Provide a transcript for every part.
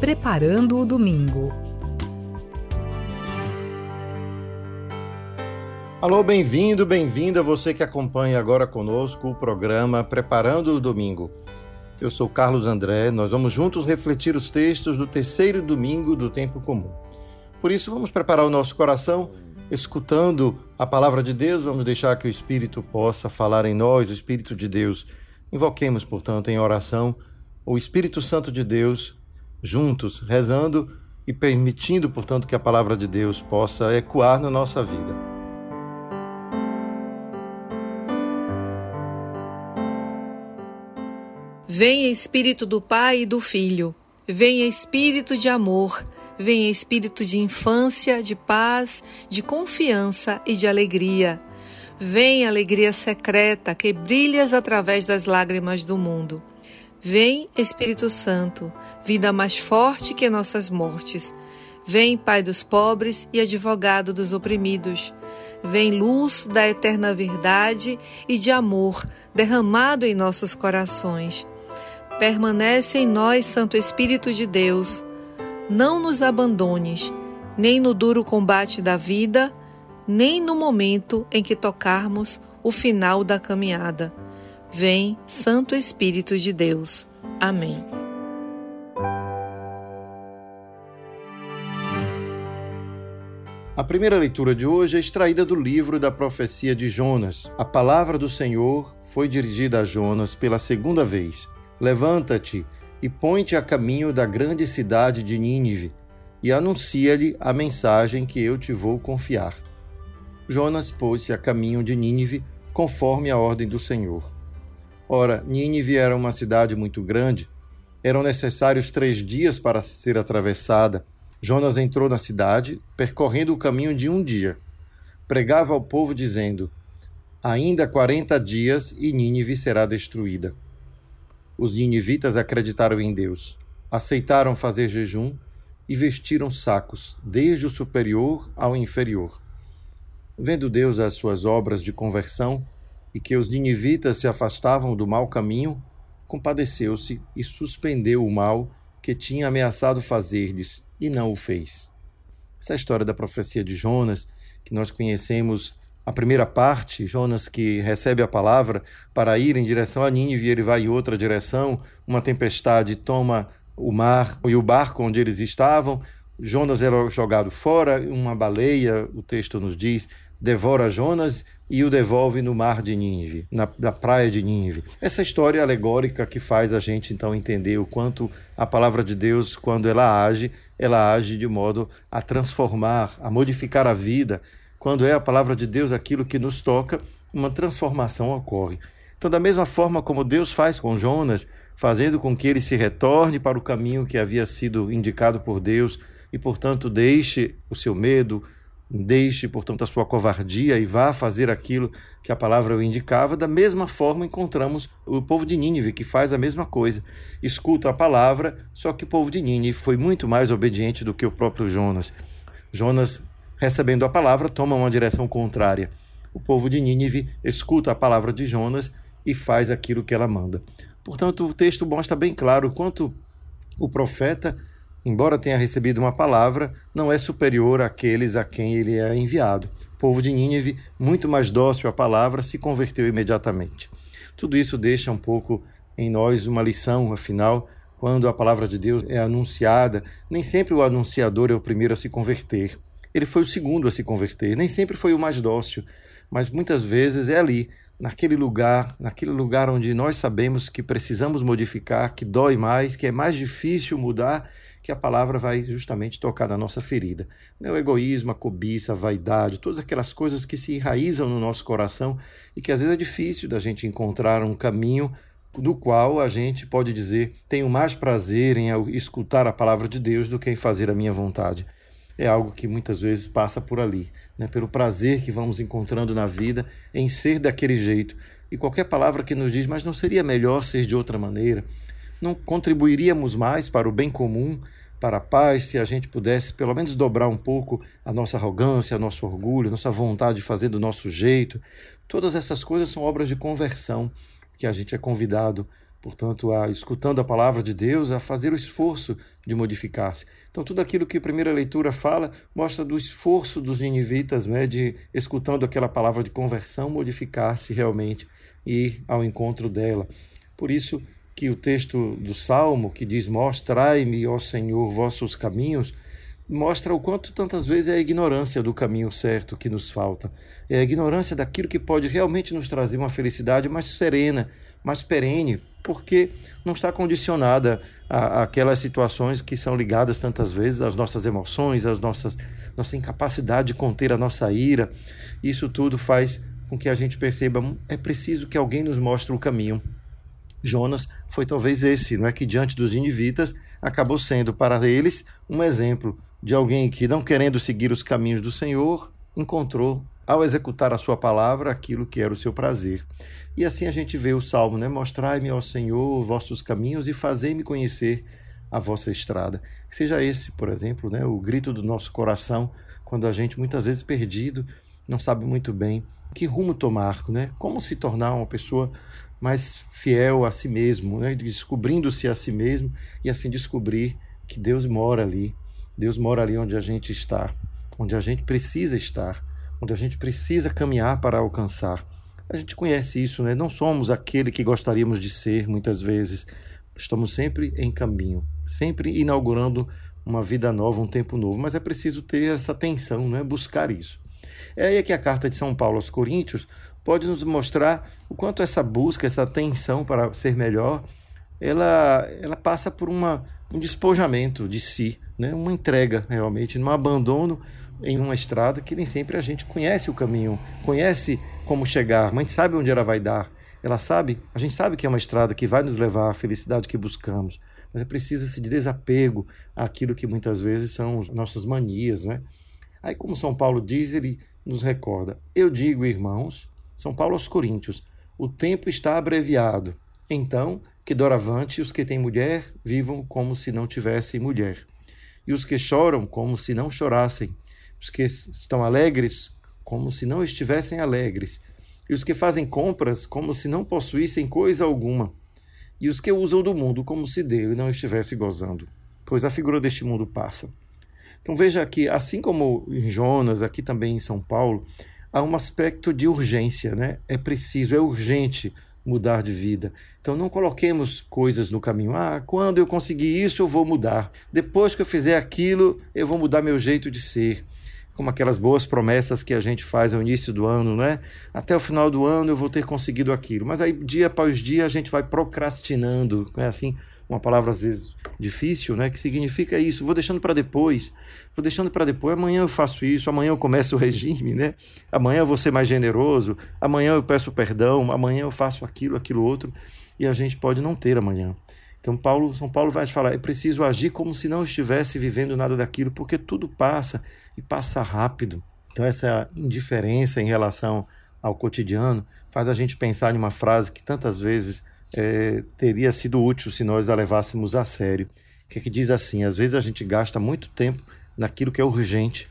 Preparando o Domingo. Alô, bem-vindo, bem-vinda você que acompanha agora conosco o programa Preparando o Domingo. Eu sou Carlos André, nós vamos juntos refletir os textos do terceiro domingo do tempo comum. Por isso, vamos preparar o nosso coração escutando a palavra de Deus, vamos deixar que o Espírito possa falar em nós, o Espírito de Deus. Invoquemos, portanto, em oração o Espírito Santo de Deus, juntos, rezando e permitindo, portanto, que a palavra de Deus possa ecoar na nossa vida. Venha Espírito do Pai e do Filho, venha Espírito de amor, venha Espírito de infância, de paz, de confiança e de alegria. Vem alegria secreta que brilhas através das lágrimas do mundo. Vem Espírito Santo, vida mais forte que nossas mortes. Vem Pai dos pobres e advogado dos oprimidos. Vem luz da eterna verdade e de amor derramado em nossos corações. Permanece em nós, Santo Espírito de Deus. Não nos abandones, nem no duro combate da vida, nem no momento em que tocarmos o final da caminhada. Vem, Santo Espírito de Deus. Amém. A primeira leitura de hoje é extraída do livro da profecia de Jonas. A palavra do Senhor foi dirigida a Jonas pela segunda vez. Levanta-te e põe-te a caminho da grande cidade de Nínive e anuncia-lhe a mensagem que eu te vou confiar. Jonas pôs-se a caminho de Nínive conforme a ordem do Senhor. Ora, Nínive era uma cidade muito grande, eram necessários três dias para ser atravessada. Jonas entrou na cidade, percorrendo o caminho de um dia. Pregava ao povo, dizendo: Ainda quarenta dias e Nínive será destruída. Os ninivitas acreditaram em Deus, aceitaram fazer jejum e vestiram sacos, desde o superior ao inferior. Vendo Deus as suas obras de conversão e que os ninivitas se afastavam do mau caminho, compadeceu-se e suspendeu o mal que tinha ameaçado fazer-lhes e não o fez. Essa é história da profecia de Jonas, que nós conhecemos a primeira parte, Jonas que recebe a palavra para ir em direção a Nínive, ele vai em outra direção, uma tempestade toma o mar e o barco onde eles estavam. Jonas era jogado fora, uma baleia, o texto nos diz, devora Jonas e o devolve no mar de Nínive, na, na praia de Nínive. Essa história alegórica que faz a gente então entender o quanto a palavra de Deus, quando ela age, ela age de modo a transformar, a modificar a vida, quando é a palavra de Deus aquilo que nos toca, uma transformação ocorre. Então, da mesma forma como Deus faz com Jonas, fazendo com que ele se retorne para o caminho que havia sido indicado por Deus e, portanto, deixe o seu medo, deixe, portanto, a sua covardia e vá fazer aquilo que a palavra o indicava, da mesma forma encontramos o povo de Nínive, que faz a mesma coisa. Escuta a palavra, só que o povo de Nínive foi muito mais obediente do que o próprio Jonas. Jonas recebendo a palavra, toma uma direção contrária. O povo de Nínive escuta a palavra de Jonas e faz aquilo que ela manda. Portanto, o texto mostra bem claro quanto o profeta, embora tenha recebido uma palavra, não é superior àqueles a quem ele é enviado. O povo de Nínive, muito mais dócil à palavra, se converteu imediatamente. Tudo isso deixa um pouco em nós uma lição, afinal, quando a palavra de Deus é anunciada, nem sempre o anunciador é o primeiro a se converter ele foi o segundo a se converter. Nem sempre foi o mais dócil, mas muitas vezes é ali, naquele lugar, naquele lugar onde nós sabemos que precisamos modificar, que dói mais, que é mais difícil mudar, que a palavra vai justamente tocar na nossa ferida. O egoísmo, a cobiça, a vaidade, todas aquelas coisas que se enraizam no nosso coração e que às vezes é difícil da gente encontrar um caminho no qual a gente pode dizer: tenho mais prazer em escutar a palavra de Deus do que em fazer a minha vontade é algo que muitas vezes passa por ali, né? pelo prazer que vamos encontrando na vida em ser daquele jeito. E qualquer palavra que nos diz, mas não seria melhor ser de outra maneira? Não contribuiríamos mais para o bem comum, para a paz, se a gente pudesse pelo menos dobrar um pouco a nossa arrogância, nosso orgulho, nossa vontade de fazer do nosso jeito? Todas essas coisas são obras de conversão que a gente é convidado portanto, a, escutando a palavra de Deus, a fazer o esforço de modificar-se. Então, tudo aquilo que a primeira leitura fala mostra do esforço dos ninivitas, né, de, escutando aquela palavra de conversão, modificar-se realmente e ir ao encontro dela. Por isso que o texto do Salmo, que diz: Mostrai-me, ó Senhor, vossos caminhos, mostra o quanto tantas vezes é a ignorância do caminho certo que nos falta. É a ignorância daquilo que pode realmente nos trazer uma felicidade mais serena, mais perene, porque não está condicionada aquelas situações que são ligadas tantas vezes às nossas emoções, às nossas nossa incapacidade de conter a nossa ira. Isso tudo faz com que a gente perceba é preciso que alguém nos mostre o caminho. Jonas foi talvez esse, não é que diante dos ninivitas acabou sendo para eles um exemplo de alguém que, não querendo seguir os caminhos do Senhor, encontrou, ao executar a sua palavra, aquilo que era o seu prazer. E assim a gente vê o salmo, né? Mostrai-me ao Senhor vossos caminhos e fazei-me conhecer a vossa estrada. Que seja esse, por exemplo, né? o grito do nosso coração, quando a gente, muitas vezes perdido, não sabe muito bem que rumo tomar, né? como se tornar uma pessoa mais fiel a si mesmo, né? descobrindo-se a si mesmo e assim descobrir que Deus mora ali Deus mora ali onde a gente está, onde a gente precisa estar, onde a gente precisa caminhar para alcançar. A gente conhece isso, né? Não somos aquele que gostaríamos de ser muitas vezes. Estamos sempre em caminho, sempre inaugurando uma vida nova, um tempo novo, mas é preciso ter essa atenção, né? buscar isso. É aí que a carta de São Paulo aos Coríntios pode nos mostrar o quanto essa busca, essa atenção para ser melhor, ela, ela passa por uma, um despojamento de si, né? uma entrega realmente, um abandono em uma estrada que nem sempre a gente conhece o caminho, conhece como chegar, mas sabe onde ela vai dar. Ela sabe, a gente sabe que é uma estrada que vai nos levar à felicidade que buscamos, mas é preciso esse desapego àquilo que muitas vezes são nossas manias, né? Aí, como São Paulo diz, ele nos recorda: Eu digo, irmãos, São Paulo aos Coríntios, o tempo está abreviado. Então, que doravante os que têm mulher vivam como se não tivessem mulher. E os que choram como se não chorassem, os que estão alegres como se não estivessem alegres, e os que fazem compras como se não possuíssem coisa alguma, e os que usam do mundo como se dele não estivesse gozando, pois a figura deste mundo passa. Então veja que, assim como em Jonas, aqui também em São Paulo, há um aspecto de urgência, né? É preciso, é urgente mudar de vida. Então não coloquemos coisas no caminho. Ah, quando eu conseguir isso, eu vou mudar. Depois que eu fizer aquilo, eu vou mudar meu jeito de ser. Como aquelas boas promessas que a gente faz ao início do ano, né? Até o final do ano eu vou ter conseguido aquilo. Mas aí, dia após dia, a gente vai procrastinando, é assim? uma palavra às vezes difícil, né? Que significa isso. Vou deixando para depois, vou deixando para depois. Amanhã eu faço isso, amanhã eu começo o regime, né? Amanhã eu vou ser mais generoso, amanhã eu peço perdão, amanhã eu faço aquilo, aquilo outro, e a gente pode não ter amanhã. Então Paulo, São Paulo vai falar, é preciso agir como se não estivesse vivendo nada daquilo, porque tudo passa e passa rápido. Então essa indiferença em relação ao cotidiano faz a gente pensar em uma frase que tantas vezes é, teria sido útil se nós a levássemos a sério. Que, é que diz assim: às vezes a gente gasta muito tempo naquilo que é urgente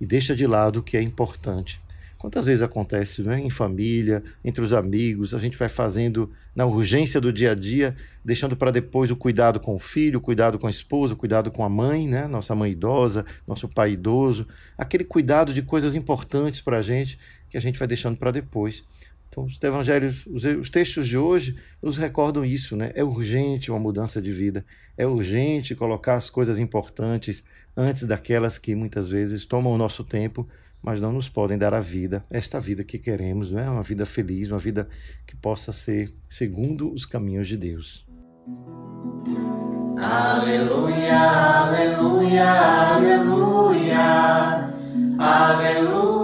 e deixa de lado o que é importante. Quantas vezes acontece né? em família, entre os amigos, a gente vai fazendo na urgência do dia a dia, deixando para depois o cuidado com o filho, o cuidado com a esposa, o cuidado com a mãe, né? nossa mãe idosa, nosso pai idoso, aquele cuidado de coisas importantes para a gente que a gente vai deixando para depois. Então, os evangelhos, os, os, textos de hoje nos recordam isso, né? É urgente uma mudança de vida, é urgente colocar as coisas importantes antes daquelas que muitas vezes tomam o nosso tempo, mas não nos podem dar a vida, esta vida que queremos, né? Uma vida feliz, uma vida que possa ser segundo os caminhos de Deus. Aleluia, aleluia, aleluia, aleluia.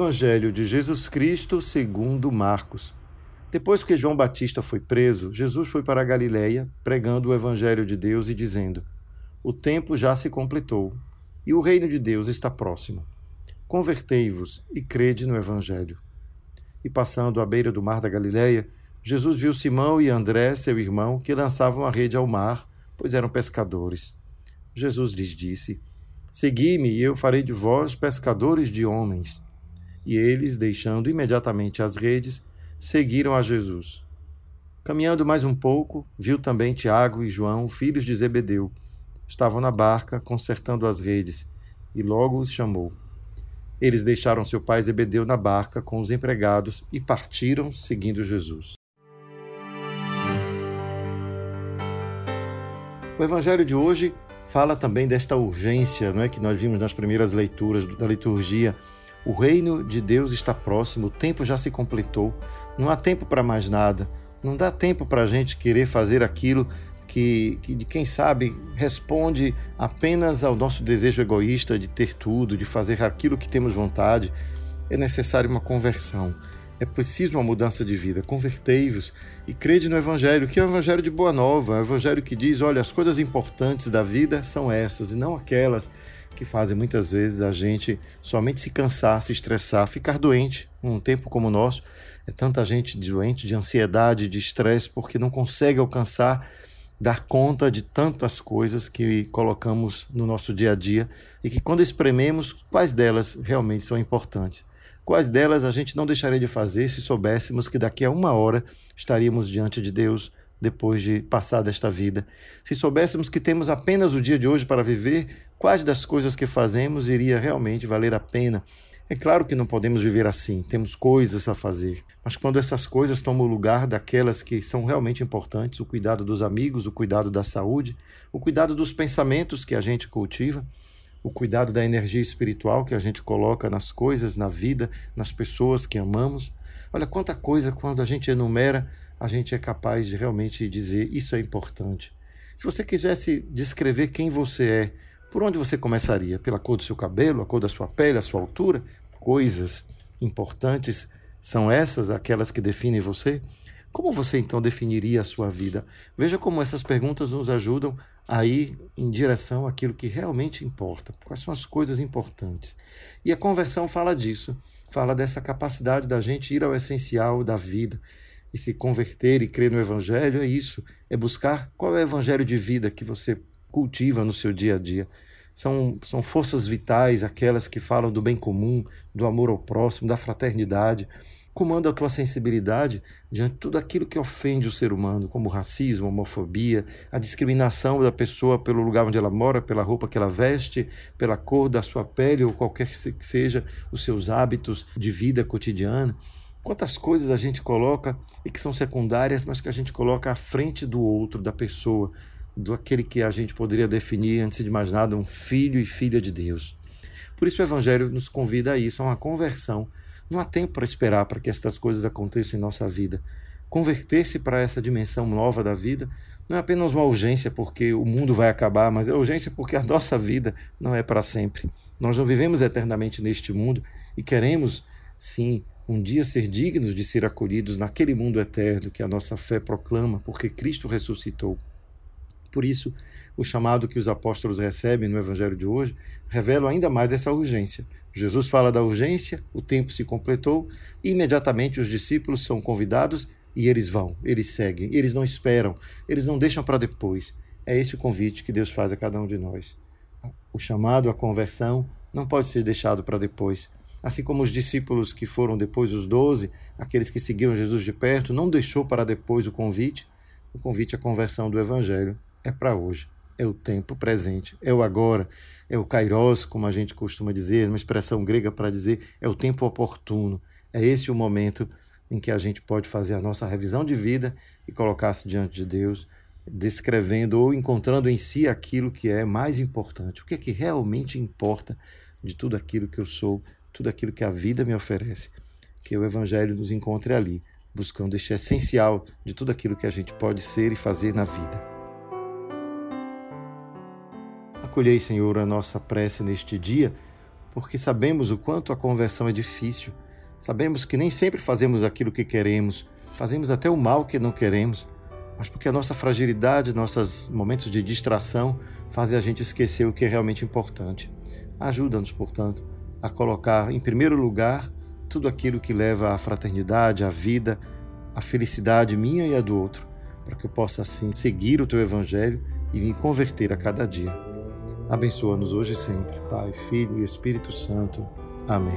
Evangelho de Jesus Cristo segundo Marcos. Depois que João Batista foi preso, Jesus foi para a Galiléia, pregando o evangelho de Deus e dizendo: O tempo já se completou e o reino de Deus está próximo. Convertei-vos e crede no evangelho. E passando à beira do mar da Galiléia, Jesus viu Simão e André, seu irmão, que lançavam a rede ao mar, pois eram pescadores. Jesus lhes disse: Segui-me e eu farei de vós pescadores de homens. E eles, deixando imediatamente as redes, seguiram a Jesus. Caminhando mais um pouco, viu também Tiago e João, filhos de Zebedeu. Estavam na barca, consertando as redes, e logo os chamou. Eles deixaram seu pai Zebedeu na barca com os empregados e partiram seguindo Jesus. O evangelho de hoje fala também desta urgência, não é que nós vimos nas primeiras leituras da liturgia. O reino de Deus está próximo, o tempo já se completou, não há tempo para mais nada. Não dá tempo para a gente querer fazer aquilo que, que, quem sabe, responde apenas ao nosso desejo egoísta de ter tudo, de fazer aquilo que temos vontade. É necessária uma conversão. É preciso uma mudança de vida. Convertei-vos e crede no Evangelho, que é o Evangelho de Boa Nova, é o Evangelho que diz: olha, as coisas importantes da vida são essas e não aquelas que fazem muitas vezes a gente somente se cansar, se estressar, ficar doente num tempo como o nosso. É tanta gente doente de ansiedade, de estresse, porque não consegue alcançar dar conta de tantas coisas que colocamos no nosso dia a dia e que, quando esprememos, quais delas realmente são importantes. Quais delas a gente não deixaria de fazer se soubéssemos que daqui a uma hora estaríamos diante de Deus depois de passar desta vida? Se soubéssemos que temos apenas o dia de hoje para viver, quais das coisas que fazemos iria realmente valer a pena? É claro que não podemos viver assim, temos coisas a fazer, mas quando essas coisas tomam o lugar daquelas que são realmente importantes, o cuidado dos amigos, o cuidado da saúde, o cuidado dos pensamentos que a gente cultiva, o cuidado da energia espiritual que a gente coloca nas coisas, na vida, nas pessoas que amamos. Olha quanta coisa quando a gente enumera, a gente é capaz de realmente dizer isso é importante. Se você quisesse descrever quem você é, por onde você começaria? Pela cor do seu cabelo, a cor da sua pele, a sua altura? Coisas importantes são essas aquelas que definem você? Como você então definiria a sua vida? Veja como essas perguntas nos ajudam a ir em direção àquilo que realmente importa. Quais são as coisas importantes? E a conversão fala disso, fala dessa capacidade da gente ir ao essencial da vida e se converter e crer no Evangelho. É isso, é buscar qual é o Evangelho de vida que você cultiva no seu dia a dia. São, são forças vitais, aquelas que falam do bem comum, do amor ao próximo, da fraternidade. Comanda a tua sensibilidade diante de tudo aquilo que ofende o ser humano, como racismo, homofobia, a discriminação da pessoa pelo lugar onde ela mora, pela roupa que ela veste, pela cor da sua pele ou qualquer que seja os seus hábitos de vida cotidiana. Quantas coisas a gente coloca e que são secundárias, mas que a gente coloca à frente do outro, da pessoa, do aquele que a gente poderia definir, antes de mais nada, um filho e filha de Deus. Por isso o Evangelho nos convida a isso, a uma conversão. Não há tempo para esperar para que estas coisas aconteçam em nossa vida. Converter-se para essa dimensão nova da vida não é apenas uma urgência porque o mundo vai acabar, mas é urgência porque a nossa vida não é para sempre. Nós não vivemos eternamente neste mundo e queremos, sim, um dia ser dignos de ser acolhidos naquele mundo eterno que a nossa fé proclama, porque Cristo ressuscitou. Por isso, o chamado que os apóstolos recebem no evangelho de hoje revela ainda mais essa urgência. Jesus fala da urgência, o tempo se completou, e imediatamente os discípulos são convidados e eles vão, eles seguem, eles não esperam, eles não deixam para depois. É esse o convite que Deus faz a cada um de nós. O chamado à conversão não pode ser deixado para depois. Assim como os discípulos que foram depois os doze, aqueles que seguiram Jesus de perto, não deixou para depois o convite, o convite à conversão do Evangelho é para hoje, é o tempo presente, é o agora, é o kairos, como a gente costuma dizer, uma expressão grega para dizer é o tempo oportuno. É esse o momento em que a gente pode fazer a nossa revisão de vida e colocar-se diante de Deus, descrevendo ou encontrando em si aquilo que é mais importante, o que é que realmente importa de tudo aquilo que eu sou, tudo aquilo que a vida me oferece. Que o Evangelho nos encontre ali, buscando este essencial de tudo aquilo que a gente pode ser e fazer na vida. Acolhei, Senhor, a nossa prece neste dia, porque sabemos o quanto a conversão é difícil. Sabemos que nem sempre fazemos aquilo que queremos, fazemos até o mal que não queremos, mas porque a nossa fragilidade, nossos momentos de distração fazem a gente esquecer o que é realmente importante. Ajuda-nos, portanto, a colocar em primeiro lugar tudo aquilo que leva à fraternidade, à vida, a felicidade minha e a do outro, para que eu possa assim seguir o teu evangelho e me converter a cada dia. Abençoa-nos hoje e sempre, Pai, Filho e Espírito Santo. Amém.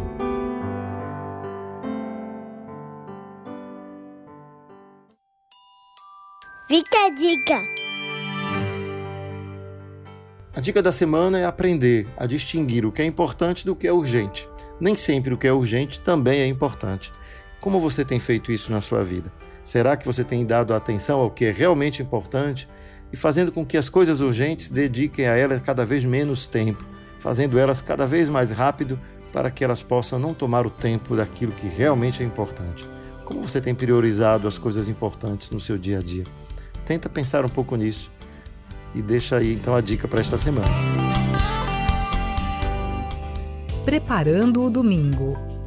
Fica a dica! A dica da semana é aprender a distinguir o que é importante do que é urgente. Nem sempre o que é urgente também é importante. Como você tem feito isso na sua vida? Será que você tem dado atenção ao que é realmente importante e fazendo com que as coisas urgentes dediquem a elas cada vez menos tempo, fazendo elas cada vez mais rápido para que elas possam não tomar o tempo daquilo que realmente é importante? Como você tem priorizado as coisas importantes no seu dia a dia? Tenta pensar um pouco nisso e deixa aí então a dica para esta semana. Preparando o domingo.